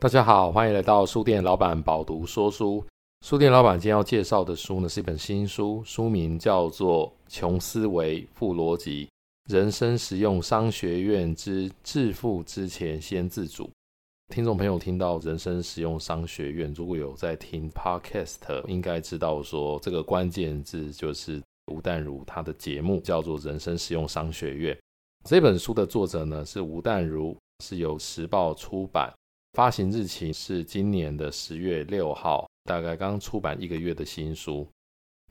大家好，欢迎来到书店老板饱读说书。书店老板今天要介绍的书呢，是一本新书，书名叫做《穷思维富逻辑：人生实用商学院之致富之前先自主》。听众朋友听到“人生实用商学院”，如果有在听 Podcast，应该知道说这个关键字就是吴淡如他的节目叫做《人生实用商学院》。这本书的作者呢是吴淡如，是由时报出版。发行日期是今年的十月六号，大概刚出版一个月的新书。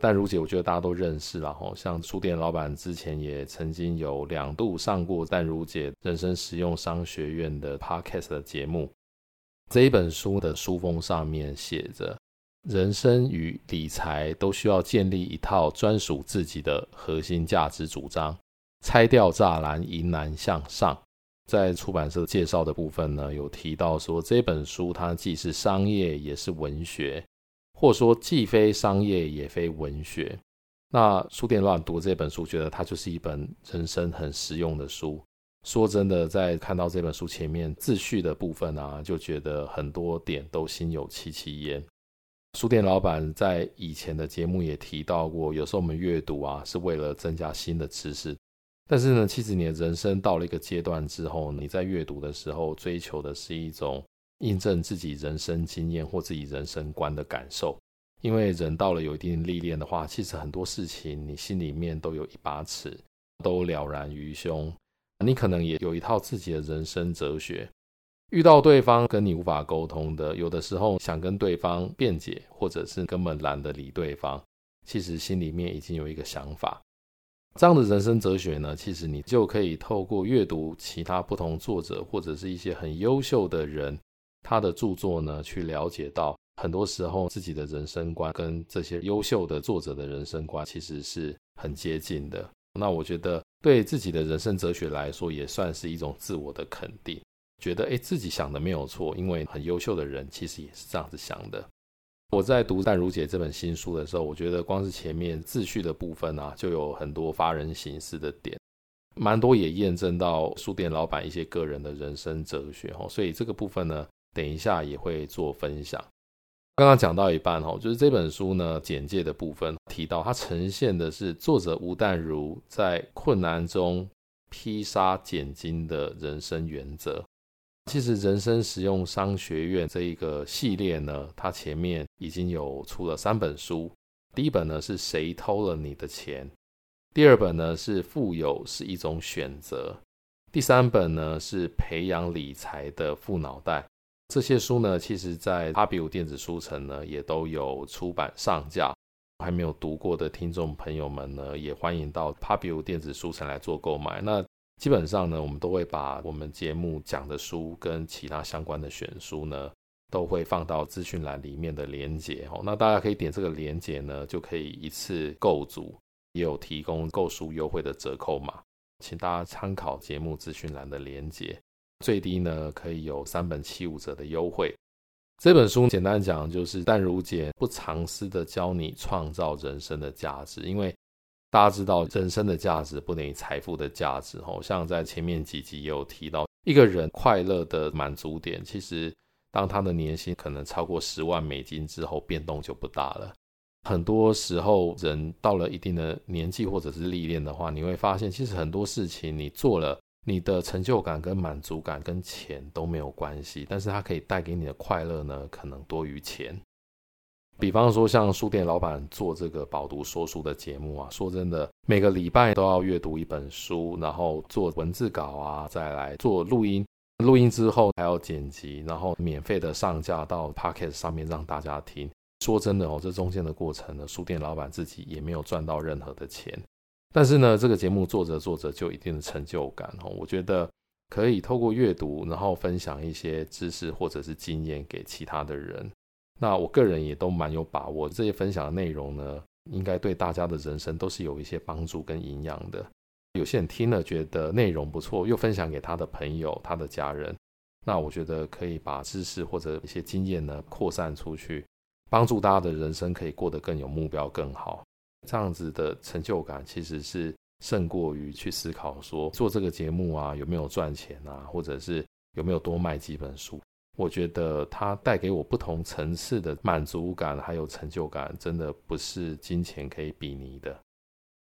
但如姐，我觉得大家都认识了哈，像书店老板之前也曾经有两度上过淡如姐人生实用商学院的 Podcast 的节目。这一本书的书封上面写着：人生与理财都需要建立一套专属自己的核心价值主张，拆掉栅栏，迎难向上。在出版社介绍的部分呢，有提到说这本书它既是商业也是文学，或说既非商业也非文学。那书店老板读这本书，觉得它就是一本人生很实用的书。说真的，在看到这本书前面自序的部分啊，就觉得很多点都心有戚戚焉。书店老板在以前的节目也提到过，有时候我们阅读啊，是为了增加新的知识。但是呢，其实你的人生到了一个阶段之后，你在阅读的时候追求的是一种印证自己人生经验或自己人生观的感受。因为人到了有一定历练的话，其实很多事情你心里面都有一把尺，都了然于胸。你可能也有一套自己的人生哲学。遇到对方跟你无法沟通的，有的时候想跟对方辩解，或者是根本懒得理对方，其实心里面已经有一个想法。这样的人生哲学呢，其实你就可以透过阅读其他不同作者或者是一些很优秀的人他的著作呢，去了解到很多时候自己的人生观跟这些优秀的作者的人生观其实是很接近的。那我觉得对自己的人生哲学来说，也算是一种自我的肯定，觉得诶，自己想的没有错，因为很优秀的人其实也是这样子想的。我在读淡如姐这本新书的时候，我觉得光是前面自序的部分啊，就有很多发人省思的点，蛮多也验证到书店老板一些个人的人生哲学哦。所以这个部分呢，等一下也会做分享。刚刚讲到一半哦，就是这本书呢简介的部分提到，它呈现的是作者吴淡如在困难中披沙拣金的人生原则。其实，人生实用商学院这一个系列呢，它前面已经有出了三本书。第一本呢是谁偷了你的钱？第二本呢是富有是一种选择。第三本呢是培养理财的富脑袋。这些书呢，其实在 Pubu 电子书城呢也都有出版上架。还没有读过的听众朋友们呢，也欢迎到 Pubu 电子书城来做购买。那基本上呢，我们都会把我们节目讲的书跟其他相关的选书呢，都会放到资讯栏里面的连接哦。那大家可以点这个连接呢，就可以一次购足，也有提供购书优惠的折扣码，请大家参考节目资讯栏的连接，最低呢可以有三本七五折的优惠。这本书简单讲就是淡如姐不藏私的教你创造人生的价值，因为。大家知道，人生的价值不等于财富的价值。吼，像在前面几集也有提到，一个人快乐的满足点，其实当他的年薪可能超过十万美金之后，变动就不大了。很多时候，人到了一定的年纪或者是历练的话，你会发现，其实很多事情你做了，你的成就感跟满足感跟钱都没有关系，但是它可以带给你的快乐呢，可能多于钱。比方说，像书店老板做这个饱读说书的节目啊，说真的，每个礼拜都要阅读一本书，然后做文字稿啊，再来做录音，录音之后还要剪辑，然后免费的上架到 Podcast 上面让大家听。说真的哦，这中间的过程呢，书店老板自己也没有赚到任何的钱，但是呢，这个节目做着做着就一定的成就感哦。我觉得可以透过阅读，然后分享一些知识或者是经验给其他的人。那我个人也都蛮有把握，这些分享的内容呢，应该对大家的人生都是有一些帮助跟营养的。有些人听了觉得内容不错，又分享给他的朋友、他的家人，那我觉得可以把知识或者一些经验呢扩散出去，帮助大家的人生可以过得更有目标、更好。这样子的成就感其实是胜过于去思考说做这个节目啊有没有赚钱啊，或者是有没有多卖几本书。我觉得它带给我不同层次的满足感，还有成就感，真的不是金钱可以比拟的。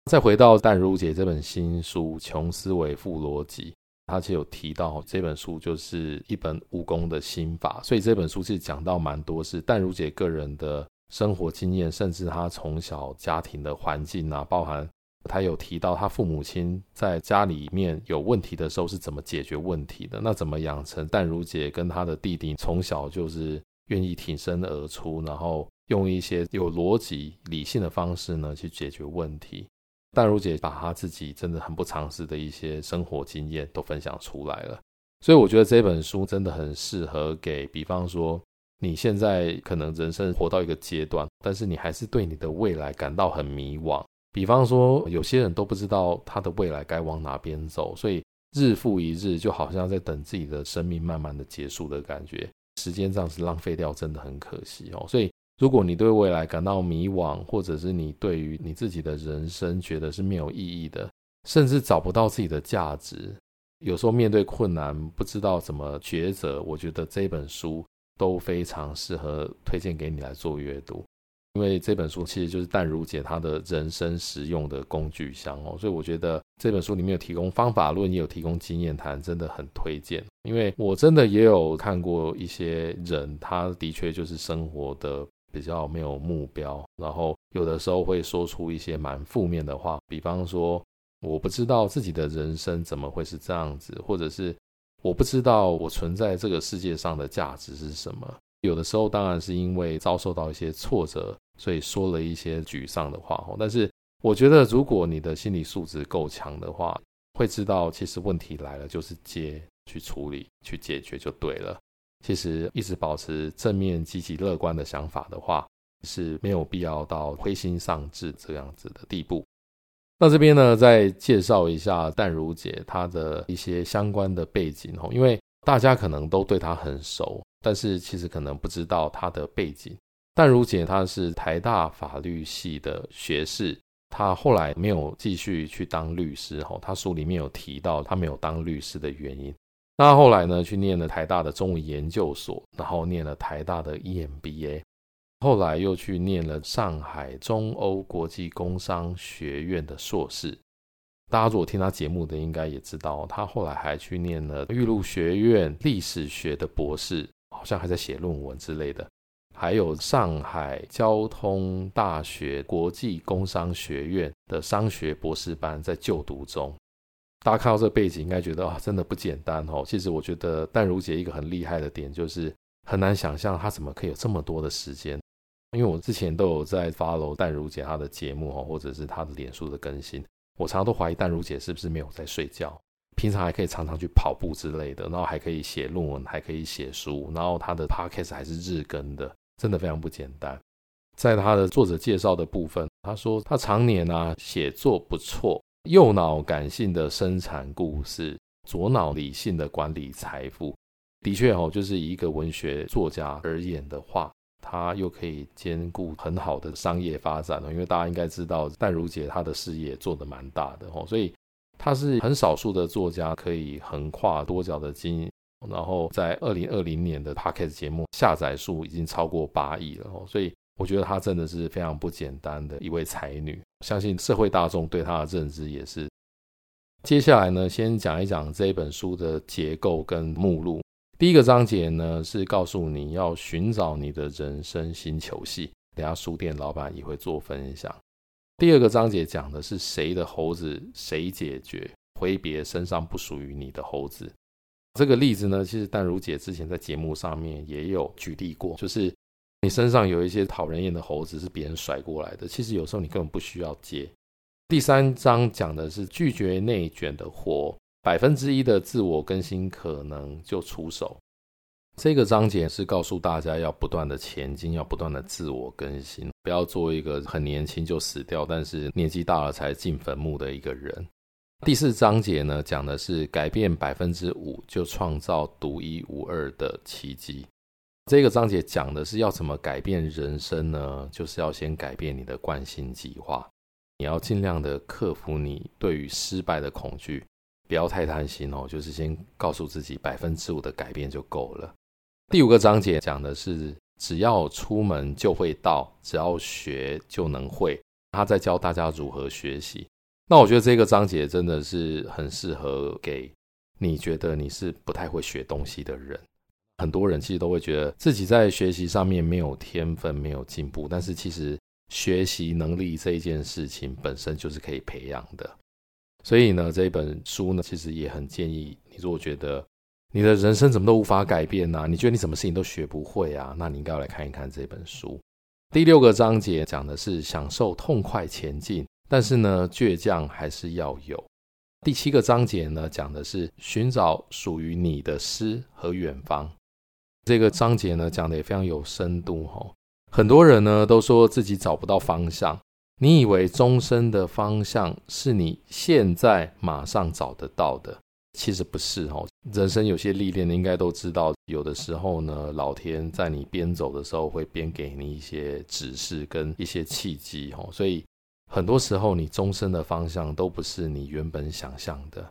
再回到淡如姐这本新书《穷思维富逻辑》，她其实有提到这本书就是一本武功的心法，所以这本书其实讲到蛮多是淡如姐个人的生活经验，甚至她从小家庭的环境啊，包含。他有提到他父母亲在家里面有问题的时候是怎么解决问题的？那怎么养成淡如姐跟他的弟弟从小就是愿意挺身而出，然后用一些有逻辑、理性的方式呢去解决问题？淡如姐把她自己真的很不常识的一些生活经验都分享出来了，所以我觉得这本书真的很适合给，比方说你现在可能人生活到一个阶段，但是你还是对你的未来感到很迷惘。比方说，有些人都不知道他的未来该往哪边走，所以日复一日，就好像在等自己的生命慢慢的结束的感觉。时间这样子浪费掉，真的很可惜哦。所以，如果你对未来感到迷惘，或者是你对于你自己的人生觉得是没有意义的，甚至找不到自己的价值，有时候面对困难不知道怎么抉择，我觉得这本书都非常适合推荐给你来做阅读。因为这本书其实就是淡如姐她的人生实用的工具箱哦，所以我觉得这本书里面有提供方法论，也有提供经验谈，真的很推荐。因为我真的也有看过一些人，他的确就是生活的比较没有目标，然后有的时候会说出一些蛮负面的话，比方说我不知道自己的人生怎么会是这样子，或者是我不知道我存在这个世界上的价值是什么。有的时候当然是因为遭受到一些挫折。所以说了一些沮丧的话，但是我觉得，如果你的心理素质够强的话，会知道其实问题来了就是接去处理去解决就对了。其实一直保持正面积极乐观的想法的话，是没有必要到灰心丧志这样子的地步。那这边呢，再介绍一下淡如姐她的一些相关的背景哦，因为大家可能都对她很熟，但是其实可能不知道她的背景。淡如姐她是台大法律系的学士，她后来没有继续去当律师。哈，她书里面有提到她没有当律师的原因。那后来呢，去念了台大的中文研究所，然后念了台大的 EMBA，后来又去念了上海中欧国际工商学院的硕士。大家如果听她节目的，应该也知道，她后来还去念了玉露学院历史学的博士，好像还在写论文之类的。还有上海交通大学国际工商学院的商学博士班在就读中，大家看到这背景，应该觉得啊，真的不简单哦。其实我觉得淡如姐一个很厉害的点，就是很难想象她怎么可以有这么多的时间。因为我之前都有在 follow 淡如姐她的节目哦，或者是她的脸书的更新，我常常都怀疑淡如姐是不是没有在睡觉，平常还可以常常去跑步之类的，然后还可以写论文，还可以写书，然后她的 podcast 还是日更的。真的非常不简单。在他的作者介绍的部分，他说他常年啊写作不错，右脑感性的生产故事，左脑理性的管理财富。的确哦，就是一个文学作家而言的话，他又可以兼顾很好的商业发展哦。因为大家应该知道，淡如姐她的事业做得蛮大的哦，所以他是很少数的作家可以横跨多角的经。然后在二零二零年的 Podcast 节目下载数已经超过八亿了，所以我觉得她真的是非常不简单的一位才女，相信社会大众对她的认知也是。接下来呢，先讲一讲这本书的结构跟目录。第一个章节呢是告诉你要寻找你的人生星球系，等下书店老板也会做分享。第二个章节讲的是谁的猴子谁解决，挥别身上不属于你的猴子。这个例子呢，其实淡如姐之前在节目上面也有举例过，就是你身上有一些讨人厌的猴子是别人甩过来的，其实有时候你根本不需要接。第三章讲的是拒绝内卷的活，百分之一的自我更新可能就出手。这个章节是告诉大家要不断的前进，要不断的自我更新，不要做一个很年轻就死掉，但是年纪大了才进坟墓的一个人。第四章节呢，讲的是改变百分之五就创造独一无二的奇迹。这个章节讲的是要怎么改变人生呢？就是要先改变你的惯性计划，你要尽量的克服你对于失败的恐惧，不要太贪心哦。就是先告诉自己百分之五的改变就够了。第五个章节讲的是，只要出门就会到，只要学就能会。他在教大家如何学习。那我觉得这个章节真的是很适合给你觉得你是不太会学东西的人。很多人其实都会觉得自己在学习上面没有天分，没有进步。但是其实学习能力这一件事情本身就是可以培养的。所以呢，这一本书呢，其实也很建议你，如果觉得你的人生怎么都无法改变呢、你觉得你什么事情都学不会啊？那你应该要来看一看这本书。第六个章节讲的是享受痛快前进。但是呢，倔强还是要有。第七个章节呢，讲的是寻找属于你的诗和远方。这个章节呢，讲的也非常有深度哦。很多人呢都说自己找不到方向，你以为终身的方向是你现在马上找得到的，其实不是哦。人生有些历练，你应该都知道，有的时候呢，老天在你边走的时候，会边给你一些指示跟一些契机哦，所以。很多时候，你终身的方向都不是你原本想象的，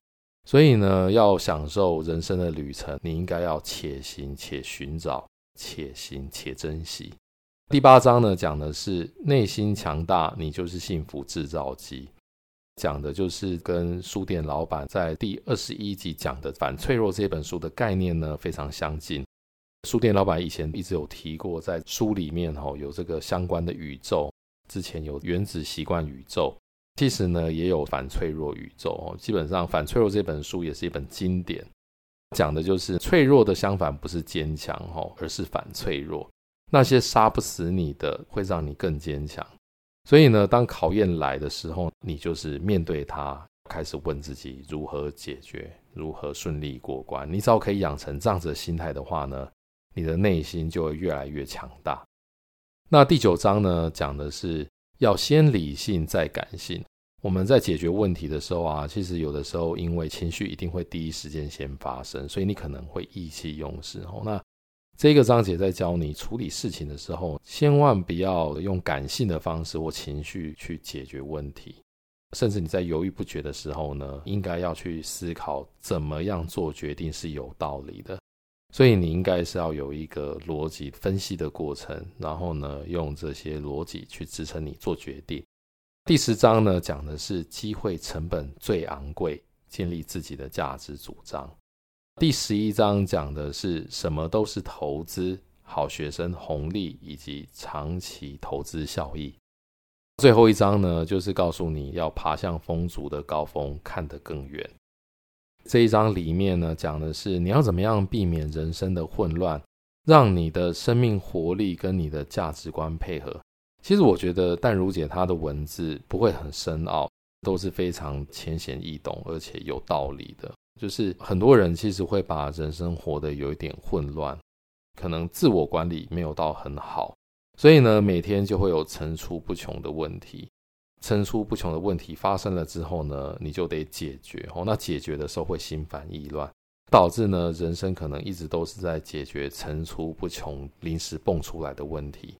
所以呢，要享受人生的旅程，你应该要且行且寻找，且行且珍惜。第八章呢，讲的是内心强大，你就是幸福制造机，讲的就是跟书店老板在第二十一集讲的《反脆弱》这本书的概念呢，非常相近。书店老板以前一直有提过，在书里面哈有这个相关的宇宙。之前有原子习惯宇宙，其实呢也有反脆弱宇宙哦。基本上，反脆弱这本书也是一本经典，讲的就是脆弱的相反不是坚强哦，而是反脆弱。那些杀不死你的，会让你更坚强。所以呢，当考验来的时候，你就是面对它，开始问自己如何解决，如何顺利过关。你只要可以养成这样子的心态的话呢，你的内心就会越来越强大。那第九章呢，讲的是要先理性再感性。我们在解决问题的时候啊，其实有的时候因为情绪一定会第一时间先发生，所以你可能会意气用事。哦，那这个章节在教你处理事情的时候，千万不要用感性的方式或情绪去解决问题，甚至你在犹豫不决的时候呢，应该要去思考怎么样做决定是有道理的。所以你应该是要有一个逻辑分析的过程，然后呢，用这些逻辑去支撑你做决定。第十章呢，讲的是机会成本最昂贵，建立自己的价值主张。第十一章讲的是什么都是投资，好学生红利以及长期投资效益。最后一章呢，就是告诉你要爬向风足的高峰，看得更远。这一章里面呢，讲的是你要怎么样避免人生的混乱，让你的生命活力跟你的价值观配合。其实我觉得淡如姐她的文字不会很深奥，都是非常浅显易懂，而且有道理的。就是很多人其实会把人生活得有一点混乱，可能自我管理没有到很好，所以呢，每天就会有层出不穷的问题。层出不穷的问题发生了之后呢，你就得解决哦。那解决的时候会心烦意乱，导致呢人生可能一直都是在解决层出不穷、临时蹦出来的问题。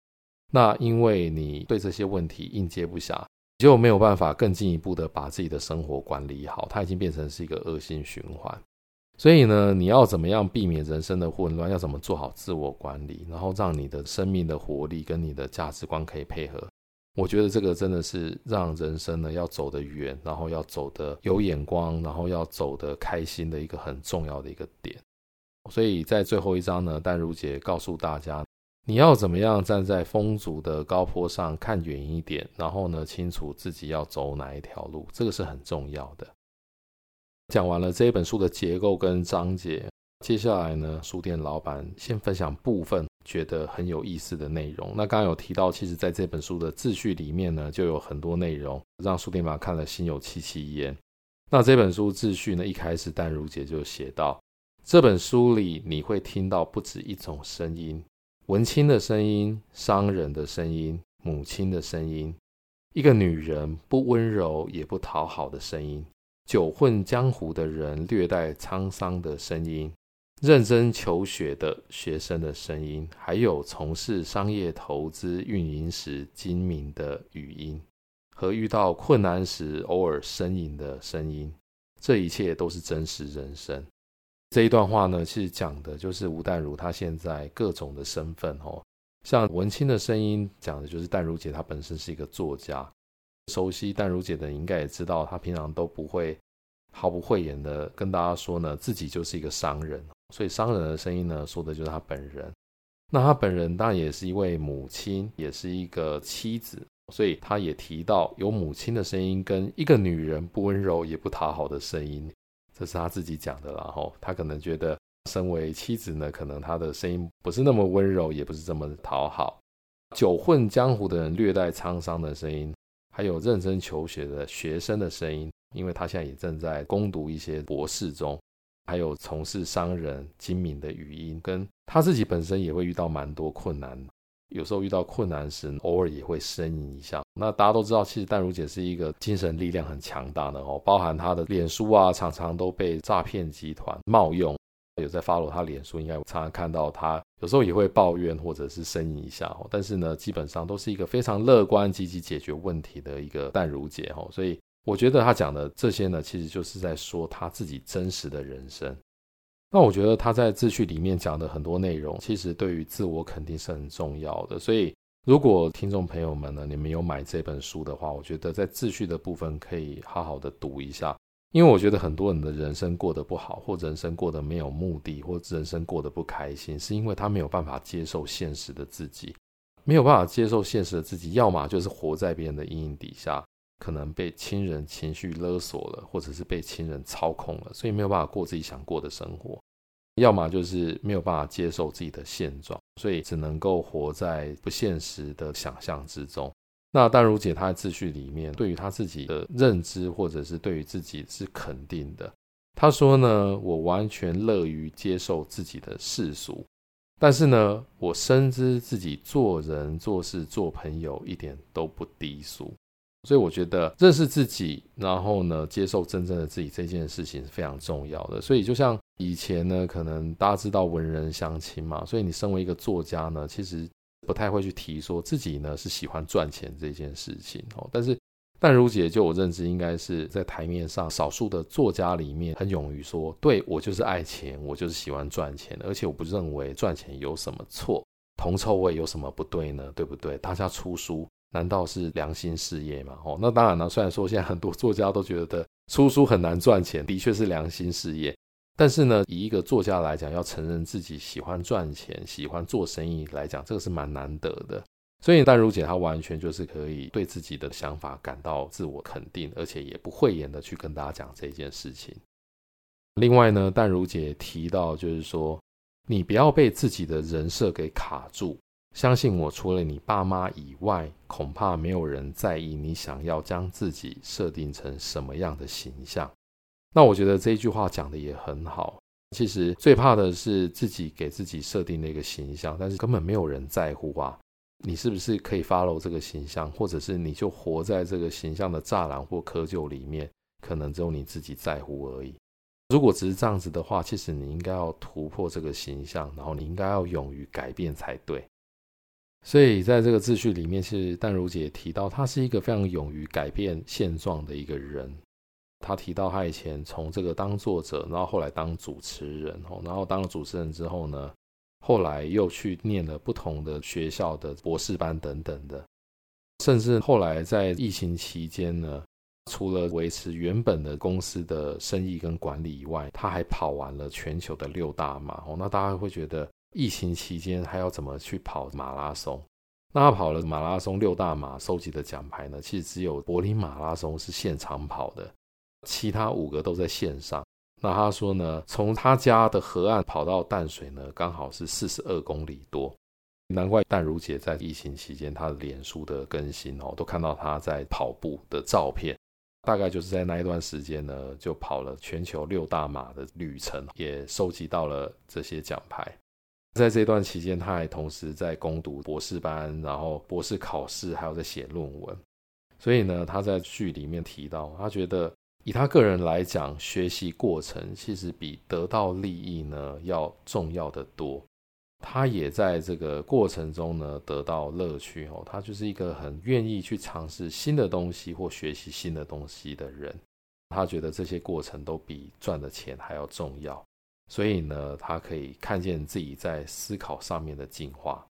那因为你对这些问题应接不暇，就没有办法更进一步的把自己的生活管理好，它已经变成是一个恶性循环。所以呢，你要怎么样避免人生的混乱？要怎么做好自我管理，然后让你的生命的活力跟你的价值观可以配合？我觉得这个真的是让人生呢要走得远，然后要走得有眼光，然后要走得开心的一个很重要的一个点。所以在最后一章呢，淡如姐告诉大家，你要怎么样站在风足的高坡上看远一点，然后呢清楚自己要走哪一条路，这个是很重要的。讲完了这一本书的结构跟章节，接下来呢，书店老板先分享部分。觉得很有意思的内容。那刚刚有提到，其实在这本书的自序里面呢，就有很多内容让书店妈看了心有戚戚焉。那这本书自序呢，一开始淡如姐就写到，这本书里你会听到不止一种声音：文青的声音、商人的声音、母亲的声音，一个女人不温柔也不讨好的声音，久混江湖的人略带沧桑的声音。认真求学的学生的声音，还有从事商业投资运营时精明的语音，和遇到困难时偶尔呻吟的声音，这一切都是真实人生。这一段话呢，其实讲的就是吴淡如她现在各种的身份哦。像文青的声音讲的就是淡如姐她本身是一个作家。熟悉淡如姐的应该也知道，她平常都不会毫不讳言的跟大家说呢，自己就是一个商人。所以商人的声音呢，说的就是他本人。那他本人当然也是一位母亲，也是一个妻子。所以他也提到，有母亲的声音跟一个女人不温柔也不讨好的声音，这是他自己讲的。然后他可能觉得，身为妻子呢，可能他的声音不是那么温柔，也不是这么讨好。久混江湖的人略带沧桑的声音。还有认真求学的学生的声音，因为他现在也正在攻读一些博士中，还有从事商人精明的语音，跟他自己本身也会遇到蛮多困难，有时候遇到困难时，偶尔也会呻吟一下。那大家都知道，其实淡如姐是一个精神力量很强大的哦，包含她的脸书啊，常常都被诈骗集团冒用。有在 follow 她脸书，应该常常看到她有时候也会抱怨或者是呻吟一下哦，但是呢，基本上都是一个非常乐观、积极解决问题的一个淡如姐哦。所以我觉得他讲的这些呢，其实就是在说他自己真实的人生。那我觉得他在自序里面讲的很多内容，其实对于自我肯定是很重要的。所以如果听众朋友们呢，你们有买这本书的话，我觉得在自序的部分可以好好的读一下。因为我觉得很多人的人生过得不好，或人生过得没有目的，或人生过得不开心，是因为他没有办法接受现实的自己，没有办法接受现实的自己，要么就是活在别人的阴影底下，可能被亲人情绪勒索了，或者是被亲人操控了，所以没有办法过自己想过的生活；要么就是没有办法接受自己的现状，所以只能够活在不现实的想象之中。那淡如姐她的自序里面，对于她自己的认知，或者是对于自己是肯定的。她说呢，我完全乐于接受自己的世俗，但是呢，我深知自己做人做事做朋友一点都不低俗。所以我觉得认识自己，然后呢，接受真正的自己这件事情是非常重要的。所以就像以前呢，可能大家知道文人相轻嘛，所以你身为一个作家呢，其实。不太会去提说自己呢是喜欢赚钱这件事情哦，但是淡如姐就我认知应该是在台面上少数的作家里面很勇于说，对，我就是爱钱，我就是喜欢赚钱，而且我不认为赚钱有什么错，铜臭味有什么不对呢？对不对？大家出书难道是良心事业吗？哦，那当然了，虽然说现在很多作家都觉得出书很难赚钱，的确是良心事业。但是呢，以一个作家来讲，要承认自己喜欢赚钱、喜欢做生意来讲，这个是蛮难得的。所以淡如姐她完全就是可以对自己的想法感到自我肯定，而且也不讳言的去跟大家讲这件事情。另外呢，淡如姐提到就是说，你不要被自己的人设给卡住，相信我，除了你爸妈以外，恐怕没有人在意你想要将自己设定成什么样的形象。那我觉得这一句话讲的也很好。其实最怕的是自己给自己设定的一个形象，但是根本没有人在乎啊。你是不是可以 follow 这个形象，或者是你就活在这个形象的栅栏或窠臼里面，可能只有你自己在乎而已。如果只是这样子的话，其实你应该要突破这个形象，然后你应该要勇于改变才对。所以在这个自序里面，其实淡如姐提到，她是一个非常勇于改变现状的一个人。他提到他以前从这个当作者，然后后来当主持人，然后当了主持人之后呢，后来又去念了不同的学校的博士班等等的，甚至后来在疫情期间呢，除了维持原本的公司的生意跟管理以外，他还跑完了全球的六大马。哦，那大家会觉得疫情期间还要怎么去跑马拉松？那他跑了马拉松六大马，收集的奖牌呢，其实只有柏林马拉松是现场跑的。其他五个都在线上。那他说呢，从他家的河岸跑到淡水呢，刚好是四十二公里多。难怪淡如姐在疫情期间，她的脸书的更新哦，都看到她在跑步的照片。大概就是在那一段时间呢，就跑了全球六大马的旅程，也收集到了这些奖牌。在这段期间，他还同时在攻读博士班，然后博士考试，还有在写论文。所以呢，他在序里面提到，他觉得。以他个人来讲，学习过程其实比得到利益呢要重要的多。他也在这个过程中呢得到乐趣哦。他就是一个很愿意去尝试新的东西或学习新的东西的人。他觉得这些过程都比赚的钱还要重要。所以呢，他可以看见自己在思考上面的进化。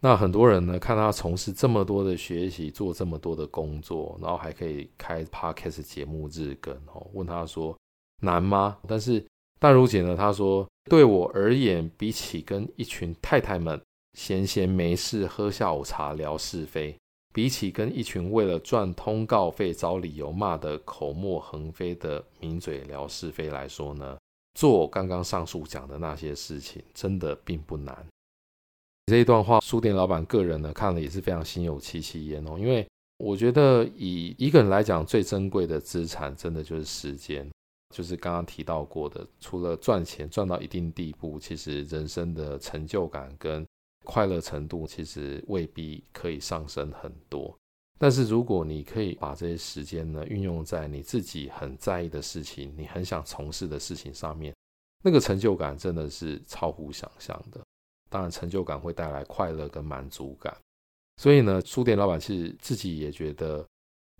那很多人呢，看他从事这么多的学习，做这么多的工作，然后还可以开 Podcast 节目日更哦，问他说难吗？但是淡如姐呢，她说对我而言，比起跟一群太太们闲闲没事喝下午茶聊是非，比起跟一群为了赚通告费找理由骂得口沫横飞的名嘴聊是非来说呢，做刚刚上述讲的那些事情，真的并不难。这一段话，书店老板个人呢看了也是非常心有戚戚焉哦，因为我觉得以一个人来讲，最珍贵的资产，真的就是时间，就是刚刚提到过的，除了赚钱赚到一定地步，其实人生的成就感跟快乐程度，其实未必可以上升很多。但是如果你可以把这些时间呢运用在你自己很在意的事情，你很想从事的事情上面，那个成就感真的是超乎想象的。当然，成就感会带来快乐跟满足感，所以呢，书店老板其实自己也觉得，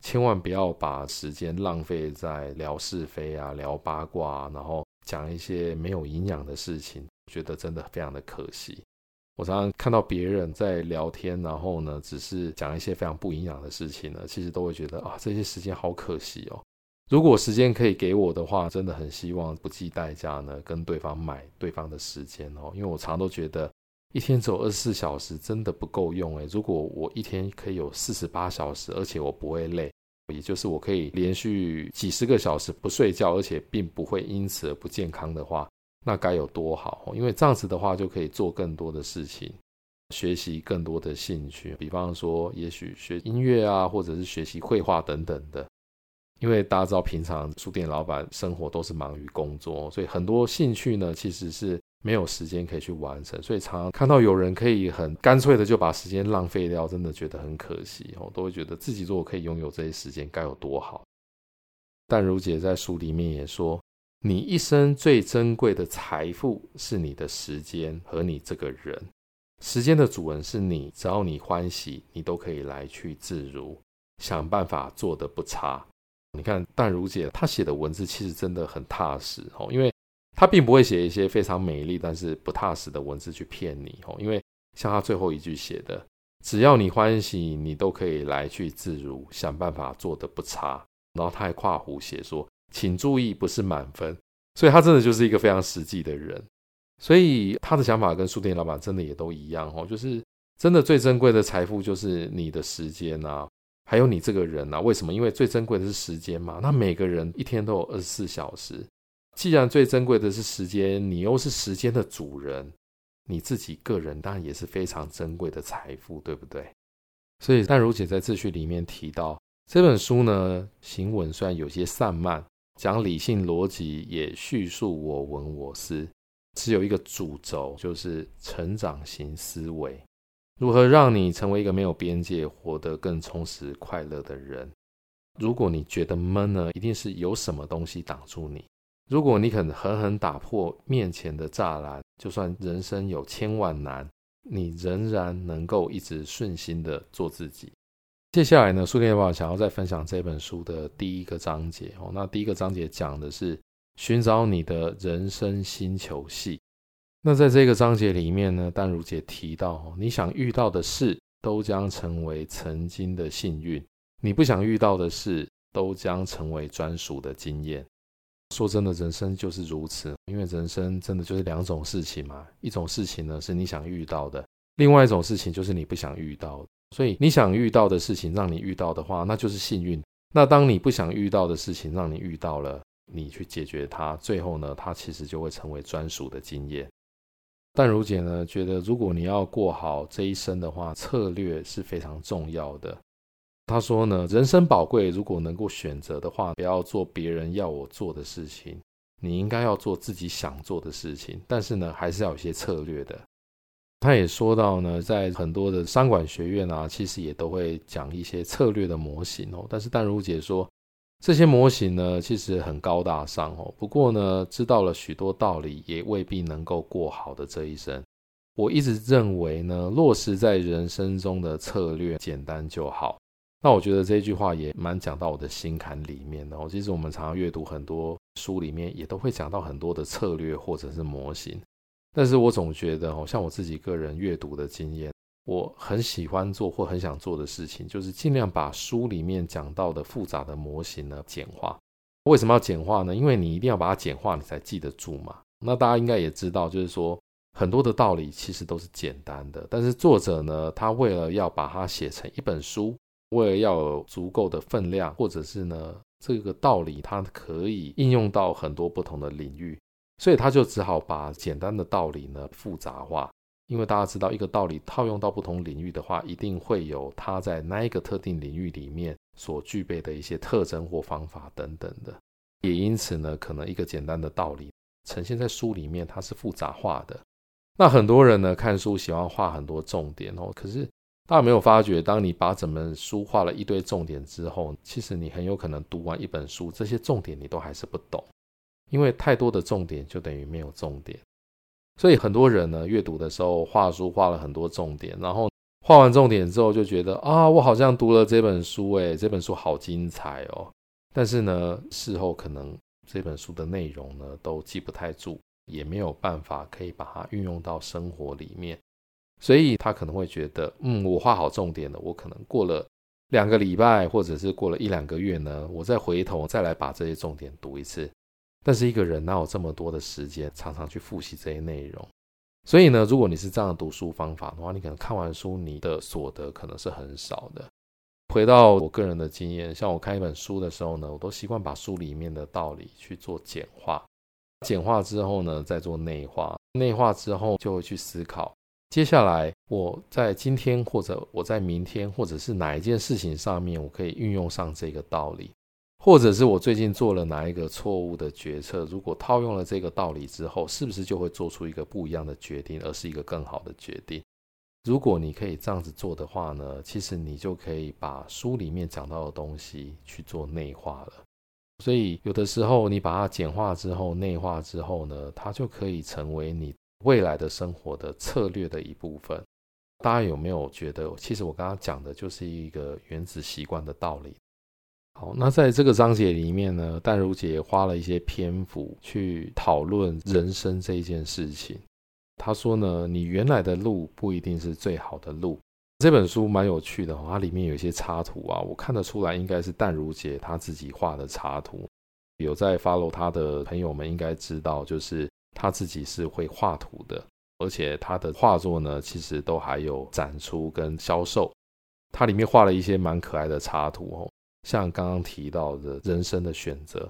千万不要把时间浪费在聊是非啊、聊八卦啊，然后讲一些没有营养的事情，觉得真的非常的可惜。我常常看到别人在聊天，然后呢，只是讲一些非常不营养的事情呢，其实都会觉得啊，这些时间好可惜哦。如果时间可以给我的话，真的很希望不计代价呢，跟对方买对方的时间哦，因为我常都觉得。一天只有二十四小时，真的不够用诶。如果我一天可以有四十八小时，而且我不会累，也就是我可以连续几十个小时不睡觉，而且并不会因此而不健康的话，那该有多好！因为这样子的话，就可以做更多的事情，学习更多的兴趣，比方说，也许学音乐啊，或者是学习绘画等等的。因为大家知道，平常书店老板生活都是忙于工作，所以很多兴趣呢，其实是。没有时间可以去完成，所以常常看到有人可以很干脆的就把时间浪费掉，真的觉得很可惜我。都会觉得自己如果可以拥有这些时间，该有多好。但如姐在书里面也说，你一生最珍贵的财富是你的时间和你这个人。时间的主人是你，只要你欢喜，你都可以来去自如，想办法做得不差。你看淡如姐她写的文字其实真的很踏实哦，因为。她并不会写一些非常美丽但是不踏实的文字去骗你哦，因为像她最后一句写的，只要你欢喜，你都可以来去自如，想办法做得不差。然后她还跨湖写说，请注意不是满分，所以他真的就是一个非常实际的人。所以他的想法跟书店老板真的也都一样哦，就是真的最珍贵的财富就是你的时间啊，还有你这个人啊。为什么？因为最珍贵的是时间嘛。那每个人一天都有二十四小时。既然最珍贵的是时间，你又是时间的主人，你自己个人当然也是非常珍贵的财富，对不对？所以但如姐在自序里面提到，这本书呢，行文虽然有些散漫，讲理性逻辑，也叙述我闻我思，只有一个主轴，就是成长型思维，如何让你成为一个没有边界、活得更充实、快乐的人。如果你觉得闷呢，一定是有什么东西挡住你。如果你肯狠狠打破面前的栅栏，就算人生有千万难，你仍然能够一直顺心的做自己。接下来呢，书店老板想要再分享这本书的第一个章节哦。那第一个章节讲的是寻找你的人生星球系。那在这个章节里面呢，淡如姐提到，你想遇到的事都将成为曾经的幸运，你不想遇到的事都将成为专属的经验。说真的，人生就是如此，因为人生真的就是两种事情嘛。一种事情呢是你想遇到的，另外一种事情就是你不想遇到的。所以你想遇到的事情让你遇到的话，那就是幸运。那当你不想遇到的事情让你遇到了，你去解决它，最后呢，它其实就会成为专属的经验。但如姐呢觉得，如果你要过好这一生的话，策略是非常重要的。她说呢，人生宝贵，如果能够选择的话，不要做别人要我做的事情，你应该要做自己想做的事情。但是呢，还是要有些策略的。他也说到呢，在很多的商管学院啊，其实也都会讲一些策略的模型哦。但是淡如姐说，这些模型呢，其实很高大上哦。不过呢，知道了许多道理，也未必能够过好的这一生。我一直认为呢，落实在人生中的策略简单就好。那我觉得这句话也蛮讲到我的心坎里面的哦。其实我们常常阅读很多书里面也都会讲到很多的策略或者是模型。但是我总觉得哦，像我自己个人阅读的经验，我很喜欢做或很想做的事情，就是尽量把书里面讲到的复杂的模型呢简化。为什么要简化呢？因为你一定要把它简化，你才记得住嘛。那大家应该也知道，就是说很多的道理其实都是简单的，但是作者呢，他为了要把它写成一本书，为了要有足够的分量，或者是呢这个道理它可以应用到很多不同的领域，所以他就只好把简单的道理呢复杂化。因为大家知道，一个道理套用到不同领域的话，一定会有它在那一个特定领域里面。所具备的一些特征或方法等等的，也因此呢，可能一个简单的道理呈现在书里面，它是复杂化的。那很多人呢看书喜欢画很多重点哦，可是大家没有发觉，当你把整本书画了一堆重点之后，其实你很有可能读完一本书，这些重点你都还是不懂，因为太多的重点就等于没有重点。所以很多人呢阅读的时候画书画了很多重点，然后。画完重点之后，就觉得啊，我好像读了这本书，诶，这本书好精彩哦。但是呢，事后可能这本书的内容呢，都记不太住，也没有办法可以把它运用到生活里面。所以他可能会觉得，嗯，我画好重点了，我可能过了两个礼拜，或者是过了一两个月呢，我再回头再来把这些重点读一次。但是一个人哪有这么多的时间，常常去复习这些内容？所以呢，如果你是这样的读书方法的话，你可能看完书，你的所得可能是很少的。回到我个人的经验，像我看一本书的时候呢，我都习惯把书里面的道理去做简化，简化之后呢，再做内化，内化之后就会去思考，接下来我在今天或者我在明天或者是哪一件事情上面，我可以运用上这个道理。或者是我最近做了哪一个错误的决策，如果套用了这个道理之后，是不是就会做出一个不一样的决定，而是一个更好的决定？如果你可以这样子做的话呢，其实你就可以把书里面讲到的东西去做内化了。所以有的时候你把它简化之后、内化之后呢，它就可以成为你未来的生活的策略的一部分。大家有没有觉得，其实我刚刚讲的就是一个原子习惯的道理？好，那在这个章节里面呢，淡如姐花了一些篇幅去讨论人生这一件事情。她说呢，你原来的路不一定是最好的路。这本书蛮有趣的，它里面有一些插图啊，我看得出来应该是淡如姐她自己画的插图。有在 follow 她的朋友们应该知道，就是她自己是会画图的，而且她的画作呢，其实都还有展出跟销售。它里面画了一些蛮可爱的插图哦。像刚刚提到的人生的选择，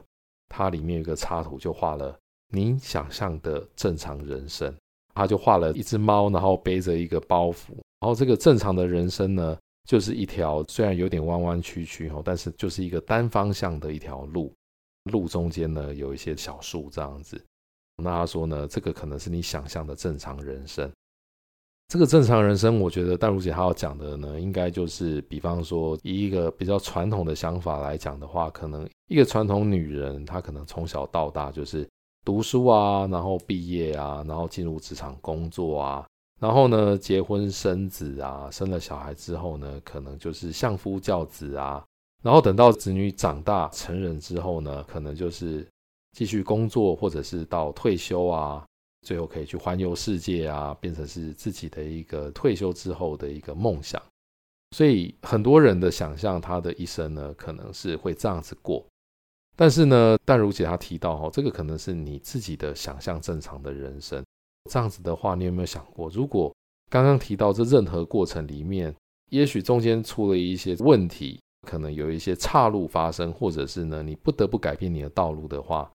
它里面有一个插图，就画了你想象的正常人生。他就画了一只猫，然后背着一个包袱，然后这个正常的人生呢，就是一条虽然有点弯弯曲曲哦，但是就是一个单方向的一条路，路中间呢有一些小树这样子。那他说呢，这个可能是你想象的正常人生。这个正常人生，我觉得淡如姐她要讲的呢，应该就是，比方说，以一个比较传统的想法来讲的话，可能一个传统女人，她可能从小到大就是读书啊，然后毕业啊，然后进入职场工作啊，然后呢，结婚生子啊，生了小孩之后呢，可能就是相夫教子啊，然后等到子女长大成人之后呢，可能就是继续工作，或者是到退休啊。最后可以去环游世界啊，变成是自己的一个退休之后的一个梦想。所以很多人的想象，他的一生呢，可能是会这样子过。但是呢，但如姐她提到哈，这个可能是你自己的想象正常的人生。这样子的话，你有没有想过，如果刚刚提到这任何过程里面，也许中间出了一些问题，可能有一些岔路发生，或者是呢，你不得不改变你的道路的话。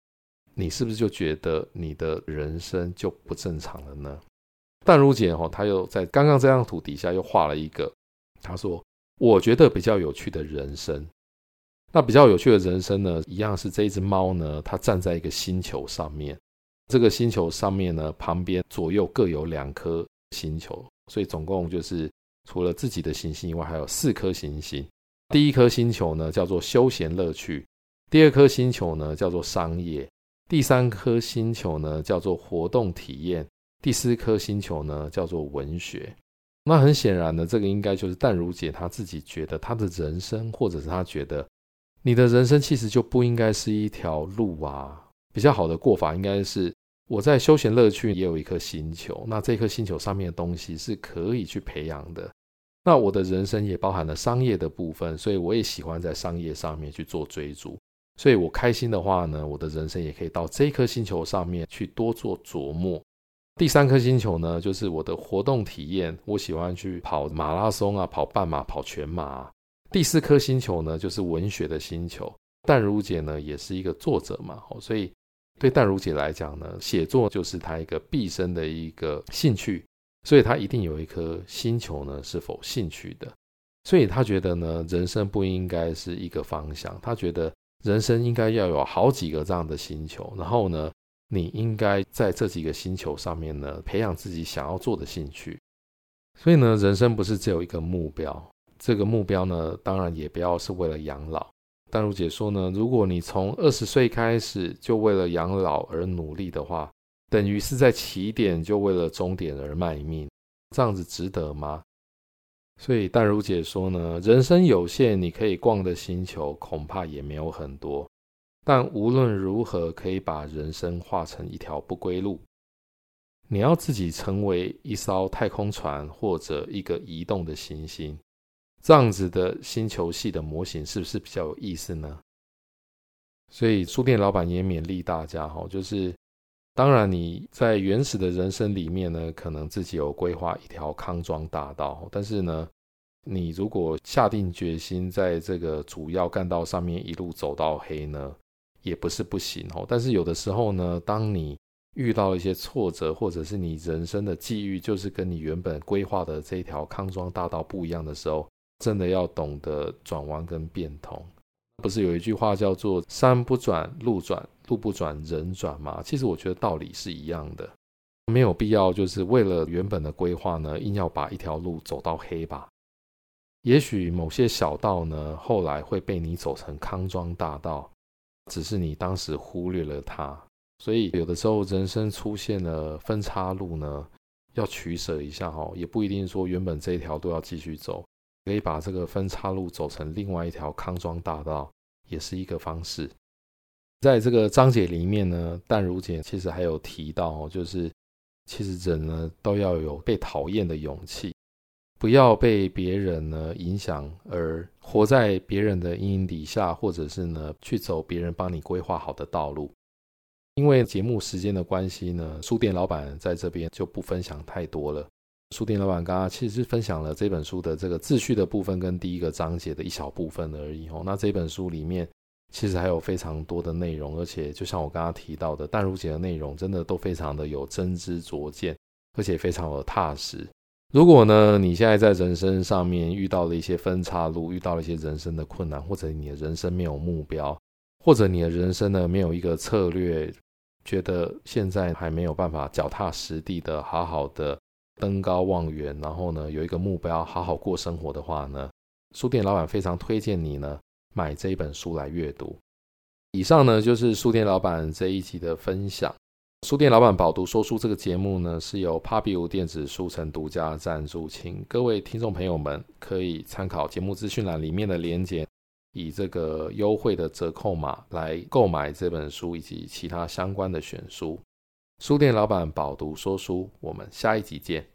你是不是就觉得你的人生就不正常了呢？但如姐哦，她又在刚刚这张图底下又画了一个，她说：“我觉得比较有趣的人生，那比较有趣的人生呢，一样是这一只猫呢，它站在一个星球上面，这个星球上面呢，旁边左右各有两颗星球，所以总共就是除了自己的行星以外，还有四颗行星。第一颗星球呢叫做休闲乐趣，第二颗星球呢叫做商业。”第三颗星球呢，叫做活动体验；第四颗星球呢，叫做文学。那很显然呢，这个应该就是淡如姐她自己觉得她的人生，或者是她觉得你的人生其实就不应该是一条路啊，比较好的过法应该是我在休闲乐趣也有一颗星球，那这颗星球上面的东西是可以去培养的。那我的人生也包含了商业的部分，所以我也喜欢在商业上面去做追逐。所以我开心的话呢，我的人生也可以到这颗星球上面去多做琢磨。第三颗星球呢，就是我的活动体验，我喜欢去跑马拉松啊，跑半马，跑全马。第四颗星球呢，就是文学的星球。淡如姐呢，也是一个作者嘛，所以对淡如姐来讲呢，写作就是她一个毕生的一个兴趣，所以她一定有一颗星球呢，是否兴趣的。所以她觉得呢，人生不应该是一个方向，她觉得。人生应该要有好几个这样的星球，然后呢，你应该在这几个星球上面呢，培养自己想要做的兴趣。所以呢，人生不是只有一个目标，这个目标呢，当然也不要是为了养老。但如姐说呢，如果你从二十岁开始就为了养老而努力的话，等于是在起点就为了终点而卖命，这样子值得吗？所以淡如姐说呢，人生有限，你可以逛的星球恐怕也没有很多。但无论如何，可以把人生画成一条不归路。你要自己成为一艘太空船，或者一个移动的行星，这样子的星球系的模型是不是比较有意思呢？所以书店老板也勉励大家哈，就是。当然，你在原始的人生里面呢，可能自己有规划一条康庄大道。但是呢，你如果下定决心在这个主要干道上面一路走到黑呢，也不是不行哦。但是有的时候呢，当你遇到一些挫折，或者是你人生的际遇就是跟你原本规划的这条康庄大道不一样的时候，真的要懂得转弯跟变通。不是有一句话叫做“山不转路转”。路不转人转嘛，其实我觉得道理是一样的，没有必要就是为了原本的规划呢，硬要把一条路走到黑吧。也许某些小道呢，后来会被你走成康庄大道，只是你当时忽略了它。所以有的时候人生出现了分岔路呢，要取舍一下哈，也不一定说原本这一条路要继续走，可以把这个分岔路走成另外一条康庄大道，也是一个方式。在这个章节里面呢，淡如姐其实还有提到，就是其实人呢都要有被讨厌的勇气，不要被别人呢影响而活在别人的阴影底下，或者是呢去走别人帮你规划好的道路。因为节目时间的关系呢，书店老板在这边就不分享太多了。书店老板刚刚其实是分享了这本书的这个自序的部分跟第一个章节的一小部分而已哦。那这本书里面。其实还有非常多的内容，而且就像我刚刚提到的，淡如姐的内容真的都非常的有真知灼见，而且非常的踏实。如果呢，你现在在人生上面遇到了一些分岔路，遇到了一些人生的困难，或者你的人生没有目标，或者你的人生呢没有一个策略，觉得现在还没有办法脚踏实地的好好的登高望远，然后呢有一个目标，好好过生活的话呢，书店老板非常推荐你呢。买这一本书来阅读。以上呢就是书店老板这一集的分享。书店老板饱读说书这个节目呢是由 Pubu 电子书城独家赞助，请各位听众朋友们可以参考节目资讯栏里面的链接，以这个优惠的折扣码来购买这本书以及其他相关的选书。书店老板饱读说书，我们下一集见。